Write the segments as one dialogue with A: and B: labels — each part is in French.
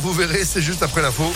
A: vous verrez, c'est juste après l'info.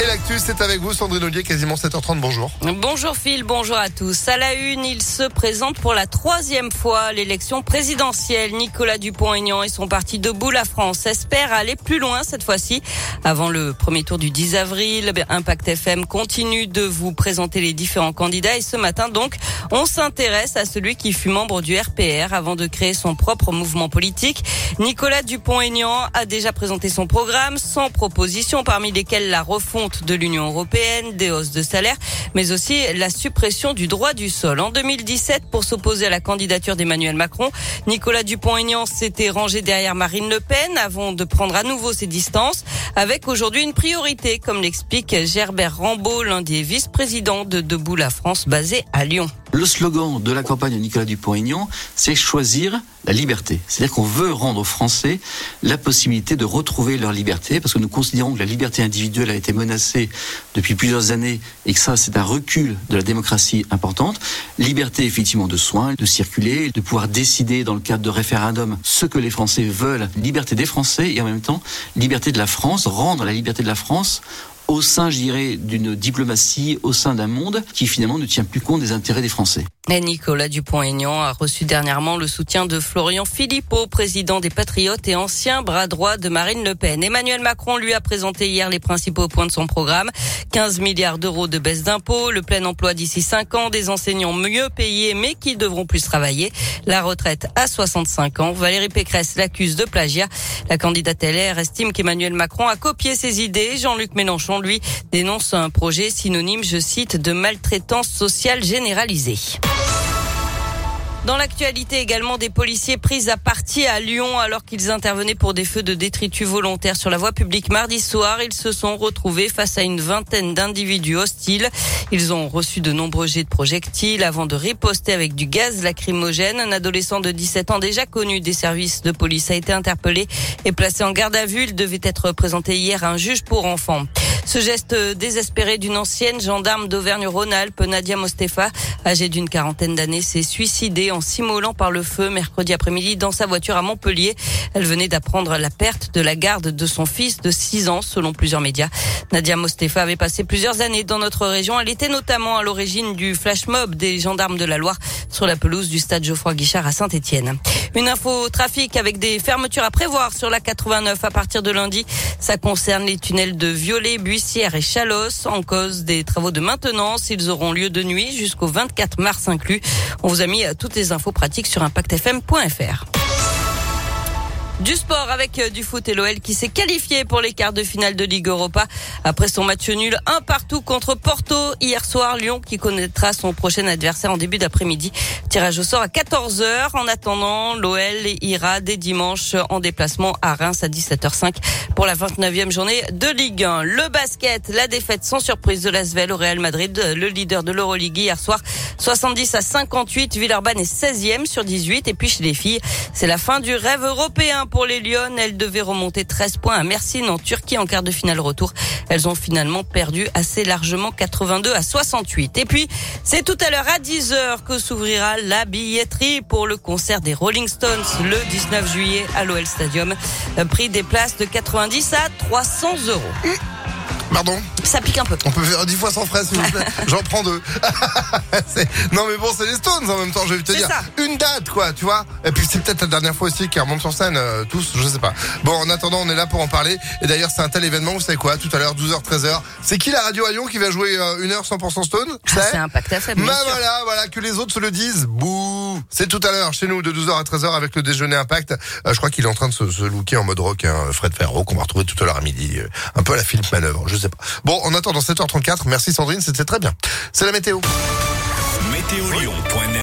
A: Et l'actu, c'est avec vous, Sandrine Ollier, quasiment 7h30. Bonjour.
B: Bonjour Phil, bonjour à tous. À la une, il se présente pour la troisième fois l'élection présidentielle. Nicolas Dupont-Aignan et son parti Debout la France espèrent aller plus loin cette fois-ci. Avant le premier tour du 10 avril, Impact FM continue de vous présenter les différents candidats et ce matin donc, on s'intéresse à celui qui fut membre du RPR avant de créer son propre mouvement politique. Nicolas Dupont-Aignan a déjà présenté son programme, sans propositions parmi lesquelles la refonte de l'Union européenne, des hausses de salaire, mais aussi la suppression du droit du sol. En 2017, pour s'opposer à la candidature d'Emmanuel Macron, Nicolas Dupont-Aignan s'était rangé derrière Marine Le Pen avant de prendre à nouveau ses distances, avec aujourd'hui une priorité, comme l'explique Gerbert Rambaud, l'un des vice-présidents de Debout la France basé à Lyon.
C: Le slogan de la campagne de Nicolas Dupont-Aignan, c'est choisir la liberté. C'est-à-dire qu'on veut rendre aux Français la possibilité de retrouver leur liberté, parce que nous considérons que la liberté individuelle a été menacée depuis plusieurs années et que ça, c'est un recul de la démocratie importante. Liberté, effectivement, de soins, de circuler, de pouvoir décider dans le cadre de référendum ce que les Français veulent. Liberté des Français et en même temps, liberté de la France, rendre la liberté de la France au sein, je dirais, d'une diplomatie, au sein d'un monde qui finalement ne tient plus compte des intérêts des Français.
B: Et Nicolas Dupont-Aignan a reçu dernièrement le soutien de Florian Philippot, président des Patriotes et ancien bras droit de Marine Le Pen. Emmanuel Macron lui a présenté hier les principaux points de son programme. 15 milliards d'euros de baisse d'impôts, le plein emploi d'ici 5 ans, des enseignants mieux payés mais qui devront plus travailler, la retraite à 65 ans. Valérie Pécresse l'accuse de plagiat. La candidate LR estime qu'Emmanuel Macron a copié ses idées. Jean-Luc Mélenchon, lui, dénonce un projet synonyme, je cite, de maltraitance sociale généralisée. Dans l'actualité également, des policiers pris à partie à Lyon alors qu'ils intervenaient pour des feux de détritus volontaires sur la voie publique mardi soir. Ils se sont retrouvés face à une vingtaine d'individus hostiles. Ils ont reçu de nombreux jets de projectiles avant de riposter avec du gaz lacrymogène. Un adolescent de 17 ans déjà connu des services de police a été interpellé et placé en garde à vue. Il devait être présenté hier à un juge pour enfants. Ce geste désespéré d'une ancienne gendarme d'Auvergne-Rhône-Alpes, Nadia Mostefa, âgée d'une quarantaine d'années, s'est suicidée en s'immolant par le feu mercredi après-midi dans sa voiture à Montpellier. Elle venait d'apprendre la perte de la garde de son fils de 6 ans, selon plusieurs médias. Nadia Mostefa avait passé plusieurs années dans notre région. Elle était notamment à l'origine du flash mob des gendarmes de la Loire sur la pelouse du stade Geoffroy Guichard à Saint-Etienne. Une info trafic avec des fermetures à prévoir sur la 89 à partir de lundi. Ça concerne les tunnels de Violet, Buissière et Chalos en cause des travaux de maintenance. Ils auront lieu de nuit jusqu'au 24 mars inclus. On vous a mis toutes les infos pratiques sur impactfm.fr. Du sport avec euh, du foot et l'OL qui s'est qualifié pour les quarts de finale de Ligue Europa après son match nul un partout contre Porto hier soir. Lyon qui connaîtra son prochain adversaire en début d'après-midi. Tirage au sort à 14h. En attendant, l'OL ira dès dimanche en déplacement à Reims à 17h05 pour la 29e journée de Ligue 1. Le basket, la défaite sans surprise de l'Asvel au Real Madrid, le leader de l'Euroleague hier soir 70 à 58. Villeurbanne est 16e sur 18. Et puis chez les filles, c'est la fin du rêve européen pour les Lyon. Elles devaient remonter 13 points à Mersin en Turquie en quart de finale retour. Elles ont finalement perdu assez largement 82 à 68. Et puis, c'est tout à l'heure à 10h que s'ouvrira la billetterie pour le concert des Rolling Stones le 19 juillet à l'OL Stadium. Prix des places de 90 à 300 euros.
A: Pardon
B: Ça pique un peu.
A: On peut faire 10 fois sans frais, s'il vous plaît. J'en prends deux. non, mais bon, c'est les Stones en même temps, je vais te dire.
B: Ça.
A: Une date, quoi, tu vois. Et puis, c'est peut-être la dernière fois aussi qu'ils remontent sur scène, euh, tous, je sais pas. Bon, en attendant, on est là pour en parler. Et d'ailleurs, c'est un tel événement, vous savez quoi, tout à l'heure, 12h, 13h. C'est qui la radio à Lyon qui va jouer euh, une heure 100% Stone
B: ah, C'est Impact FM.
A: Bah voilà, voilà, que les autres se le disent. Bouh C'est tout à l'heure, chez nous, de 12h à 13h avec le déjeuner Impact. Euh, je crois qu'il est en train de se, se looker en mode rock, hein, Fred Ferro, qu'on va retrouver tout à l'heure à midi. un peu à la Philippe Manœuvre, je sais pas. Bon, en attendant 7h34, merci Sandrine, c'était très bien. C'est la.
D: Météo